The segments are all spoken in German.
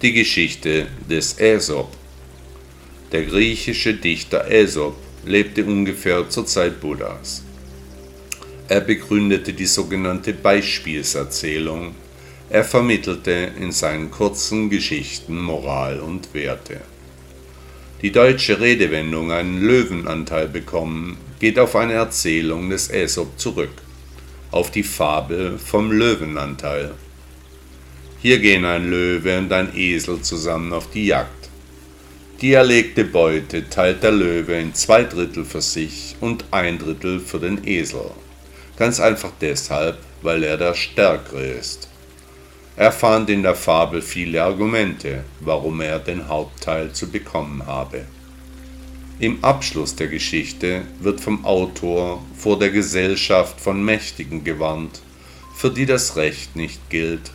Die Geschichte des Aesop. Der griechische Dichter Aesop lebte ungefähr zur Zeit Buddhas. Er begründete die sogenannte Beispielserzählung. Er vermittelte in seinen kurzen Geschichten Moral und Werte. Die deutsche Redewendung einen Löwenanteil bekommen geht auf eine Erzählung des Aesop zurück, auf die Fabel vom Löwenanteil. Hier gehen ein Löwe und ein Esel zusammen auf die Jagd. Die erlegte Beute teilt der Löwe in zwei Drittel für sich und ein Drittel für den Esel. Ganz einfach deshalb, weil er der Stärkere ist. Er fand in der Fabel viele Argumente, warum er den Hauptteil zu bekommen habe. Im Abschluss der Geschichte wird vom Autor vor der Gesellschaft von Mächtigen gewarnt, für die das Recht nicht gilt.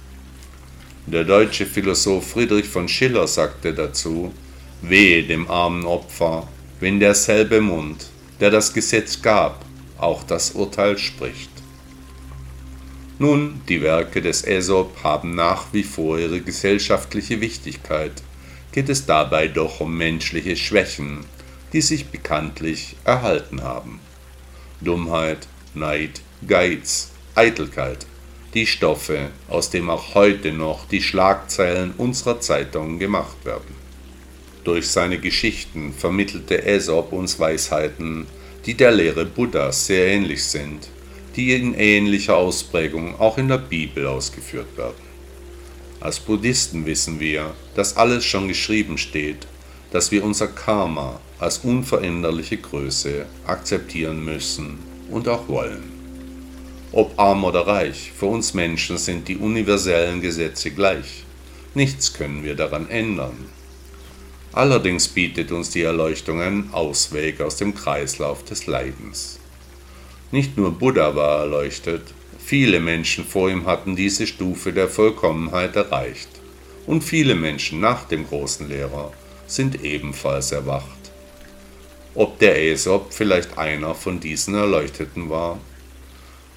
Der deutsche Philosoph Friedrich von Schiller sagte dazu, Wehe dem armen Opfer, wenn derselbe Mund, der das Gesetz gab, auch das Urteil spricht. Nun, die Werke des Aesop haben nach wie vor ihre gesellschaftliche Wichtigkeit, geht es dabei doch um menschliche Schwächen, die sich bekanntlich erhalten haben. Dummheit, Neid, Geiz, Eitelkeit, die Stoffe, aus denen auch heute noch die Schlagzeilen unserer Zeitungen gemacht werden. Durch seine Geschichten vermittelte Aesop uns Weisheiten, die der Lehre Buddhas sehr ähnlich sind, die in ähnlicher Ausprägung auch in der Bibel ausgeführt werden. Als Buddhisten wissen wir, dass alles schon geschrieben steht, dass wir unser Karma als unveränderliche Größe akzeptieren müssen und auch wollen. Ob arm oder reich, für uns Menschen sind die universellen Gesetze gleich. Nichts können wir daran ändern. Allerdings bietet uns die Erleuchtung einen Ausweg aus dem Kreislauf des Leidens. Nicht nur Buddha war erleuchtet, viele Menschen vor ihm hatten diese Stufe der Vollkommenheit erreicht. Und viele Menschen nach dem großen Lehrer sind ebenfalls erwacht. Ob der Aesop vielleicht einer von diesen Erleuchteten war?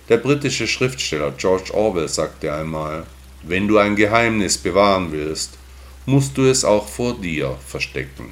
Der britische Schriftsteller George Orwell sagte einmal, wenn du ein Geheimnis bewahren willst, musst du es auch vor dir verstecken.